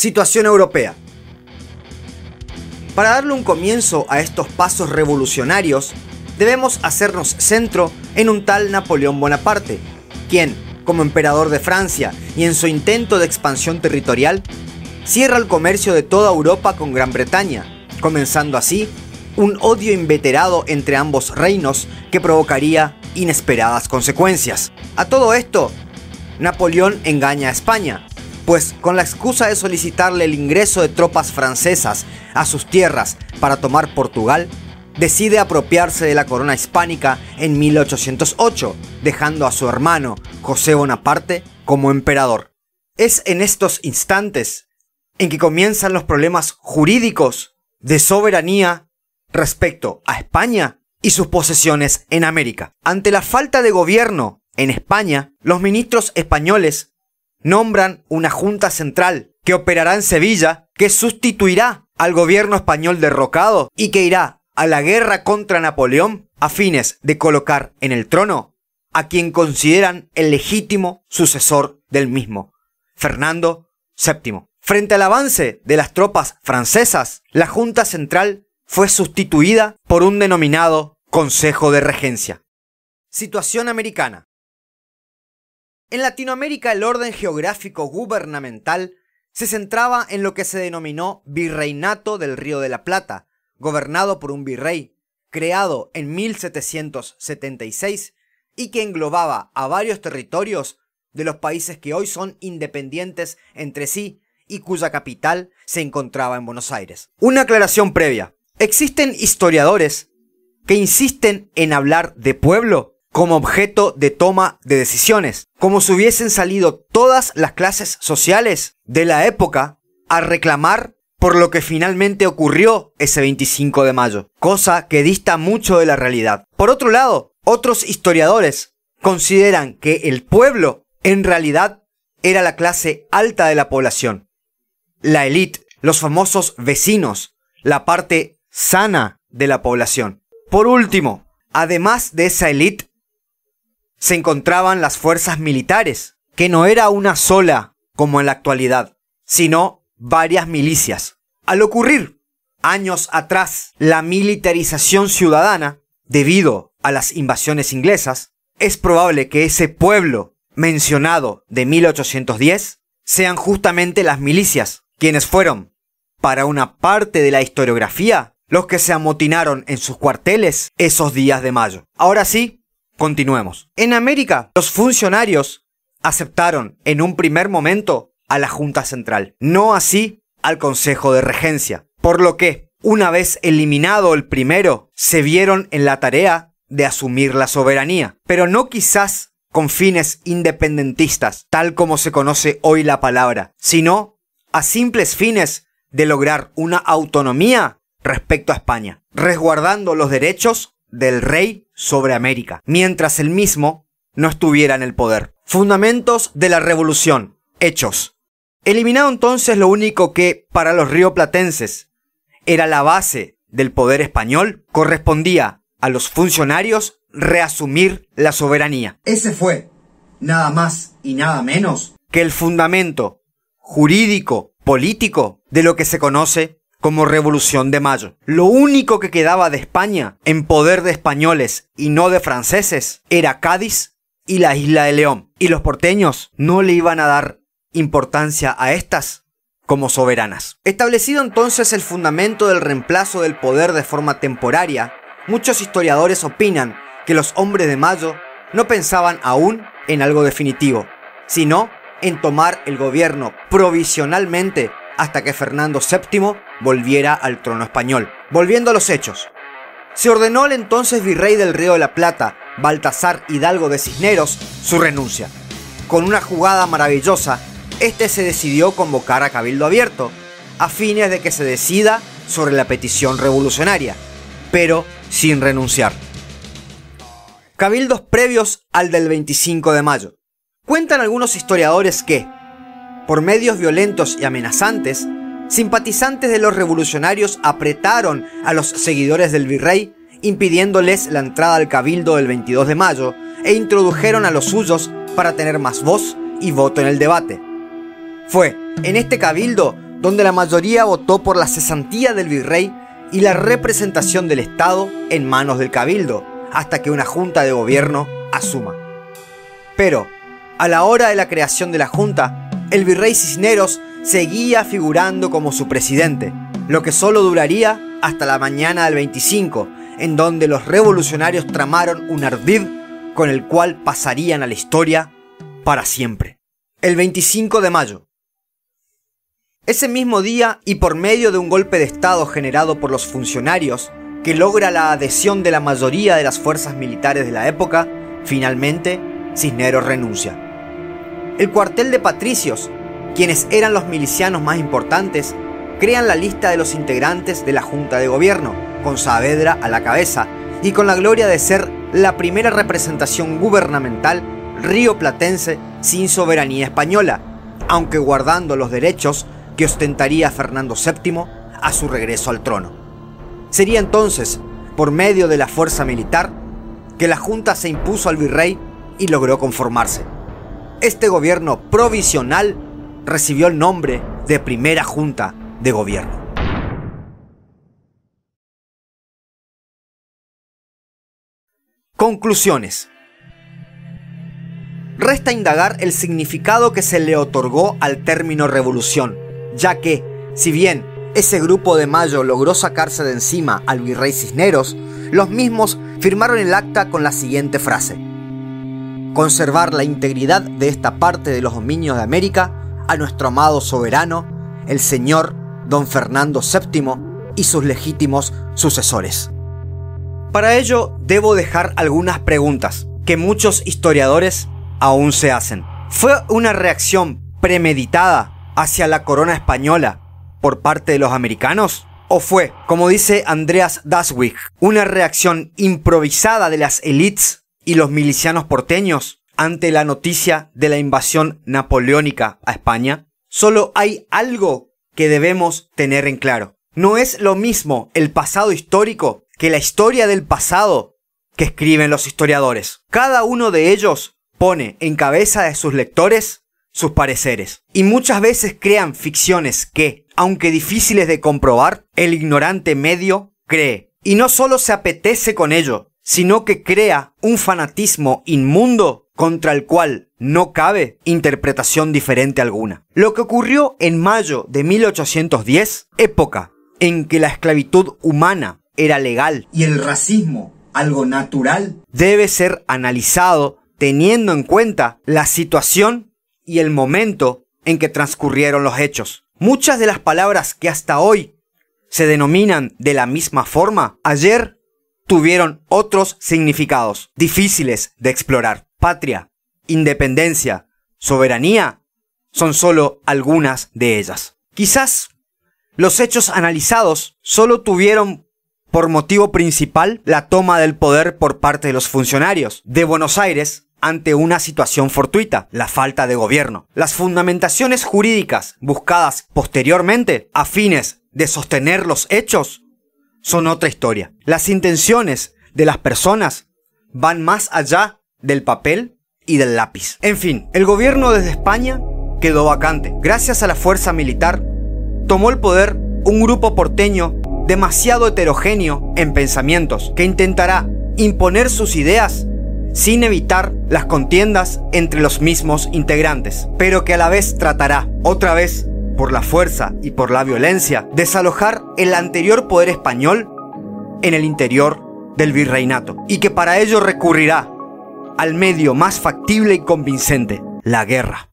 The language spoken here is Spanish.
Situación europea. Para darle un comienzo a estos pasos revolucionarios, debemos hacernos centro en un tal Napoleón Bonaparte, quien, como emperador de Francia y en su intento de expansión territorial, cierra el comercio de toda Europa con Gran Bretaña, comenzando así un odio inveterado entre ambos reinos que provocaría inesperadas consecuencias. A todo esto, Napoleón engaña a España, pues con la excusa de solicitarle el ingreso de tropas francesas a sus tierras para tomar Portugal, decide apropiarse de la corona hispánica en 1808, dejando a su hermano José Bonaparte como emperador. Es en estos instantes en que comienzan los problemas jurídicos de soberanía respecto a España y sus posesiones en América. Ante la falta de gobierno en España, los ministros españoles nombran una junta central que operará en Sevilla, que sustituirá al gobierno español derrocado y que irá a la guerra contra Napoleón a fines de colocar en el trono a quien consideran el legítimo sucesor del mismo, Fernando VII. Frente al avance de las tropas francesas, la Junta Central fue sustituida por un denominado Consejo de Regencia. Situación americana. En Latinoamérica el orden geográfico gubernamental se centraba en lo que se denominó Virreinato del Río de la Plata, gobernado por un virrey, creado en 1776 y que englobaba a varios territorios de los países que hoy son independientes entre sí y cuya capital se encontraba en Buenos Aires. Una aclaración previa. Existen historiadores que insisten en hablar de pueblo como objeto de toma de decisiones, como si hubiesen salido todas las clases sociales de la época a reclamar por lo que finalmente ocurrió ese 25 de mayo, cosa que dista mucho de la realidad. Por otro lado, otros historiadores consideran que el pueblo en realidad era la clase alta de la población, la élite, los famosos vecinos, la parte sana de la población. Por último, además de esa élite, se encontraban las fuerzas militares, que no era una sola como en la actualidad, sino varias milicias. Al ocurrir años atrás la militarización ciudadana, debido a las invasiones inglesas, es probable que ese pueblo mencionado de 1810 sean justamente las milicias, quienes fueron, para una parte de la historiografía, los que se amotinaron en sus cuarteles esos días de mayo. Ahora sí, continuemos. En América, los funcionarios aceptaron en un primer momento a la Junta Central, no así al Consejo de Regencia, por lo que, una vez eliminado el primero, se vieron en la tarea de asumir la soberanía, pero no quizás con fines independentistas, tal como se conoce hoy la palabra, sino a simples fines de lograr una autonomía respecto a España, resguardando los derechos del rey sobre América, mientras el mismo no estuviera en el poder. Fundamentos de la revolución. Hechos. Eliminado entonces lo único que, para los rioplatenses, era la base del poder español, correspondía a los funcionarios reasumir la soberanía. Ese fue, nada más y nada menos, que el fundamento jurídico, político, de lo que se conoce como Revolución de Mayo. Lo único que quedaba de España en poder de españoles y no de franceses era Cádiz y la isla de León. Y los porteños no le iban a dar importancia a estas como soberanas. Establecido entonces el fundamento del reemplazo del poder de forma temporaria, muchos historiadores opinan que los hombres de Mayo no pensaban aún en algo definitivo, sino en tomar el gobierno provisionalmente hasta que Fernando VII volviera al trono español. Volviendo a los hechos. Se ordenó al entonces virrey del Río de la Plata, Baltasar Hidalgo de Cisneros, su renuncia. Con una jugada maravillosa, este se decidió convocar a Cabildo Abierto, a fines de que se decida sobre la petición revolucionaria, pero sin renunciar. Cabildos previos al del 25 de mayo. Cuentan algunos historiadores que, por medios violentos y amenazantes, simpatizantes de los revolucionarios apretaron a los seguidores del virrey, impidiéndoles la entrada al cabildo del 22 de mayo, e introdujeron a los suyos para tener más voz y voto en el debate. Fue en este cabildo donde la mayoría votó por la cesantía del virrey y la representación del Estado en manos del cabildo, hasta que una junta de gobierno asuma. Pero, a la hora de la creación de la junta, el virrey Cisneros seguía figurando como su presidente, lo que solo duraría hasta la mañana del 25, en donde los revolucionarios tramaron un ardid con el cual pasarían a la historia para siempre. El 25 de mayo. Ese mismo día, y por medio de un golpe de Estado generado por los funcionarios, que logra la adhesión de la mayoría de las fuerzas militares de la época, finalmente Cisneros renuncia. El cuartel de patricios, quienes eran los milicianos más importantes, crean la lista de los integrantes de la Junta de Gobierno, con Saavedra a la cabeza, y con la gloria de ser la primera representación gubernamental rioplatense sin soberanía española, aunque guardando los derechos que ostentaría Fernando VII a su regreso al trono. Sería entonces, por medio de la fuerza militar, que la Junta se impuso al virrey y logró conformarse. Este gobierno provisional recibió el nombre de Primera Junta de Gobierno. Conclusiones. Resta indagar el significado que se le otorgó al término revolución, ya que, si bien ese grupo de Mayo logró sacarse de encima al virrey Cisneros, los mismos firmaron el acta con la siguiente frase. Conservar la integridad de esta parte de los dominios de América a nuestro amado soberano, el señor don Fernando VII y sus legítimos sucesores. Para ello debo dejar algunas preguntas que muchos historiadores aún se hacen. ¿Fue una reacción premeditada hacia la corona española por parte de los americanos? ¿O fue, como dice Andreas Daswig, una reacción improvisada de las élites y los milicianos porteños ante la noticia de la invasión napoleónica a España? Solo hay algo que debemos tener en claro. No es lo mismo el pasado histórico que la historia del pasado que escriben los historiadores. Cada uno de ellos pone en cabeza de sus lectores sus pareceres. Y muchas veces crean ficciones que, aunque difíciles de comprobar, el ignorante medio cree. Y no solo se apetece con ello, sino que crea un fanatismo inmundo contra el cual no cabe interpretación diferente alguna. Lo que ocurrió en mayo de 1810, época en que la esclavitud humana era legal y el racismo algo natural, debe ser analizado teniendo en cuenta la situación y el momento en que transcurrieron los hechos. Muchas de las palabras que hasta hoy se denominan de la misma forma, ayer tuvieron otros significados difíciles de explorar. Patria, independencia, soberanía son solo algunas de ellas. Quizás los hechos analizados solo tuvieron por motivo principal la toma del poder por parte de los funcionarios de Buenos Aires ante una situación fortuita, la falta de gobierno. Las fundamentaciones jurídicas buscadas posteriormente a fines de sostener los hechos son otra historia. Las intenciones de las personas van más allá del papel y del lápiz. En fin, el gobierno desde España quedó vacante. Gracias a la fuerza militar, tomó el poder un grupo porteño demasiado heterogéneo en pensamientos, que intentará imponer sus ideas sin evitar las contiendas entre los mismos integrantes, pero que a la vez tratará, otra vez, por la fuerza y por la violencia, desalojar el anterior poder español en el interior del virreinato, y que para ello recurrirá al medio más factible y convincente, la guerra.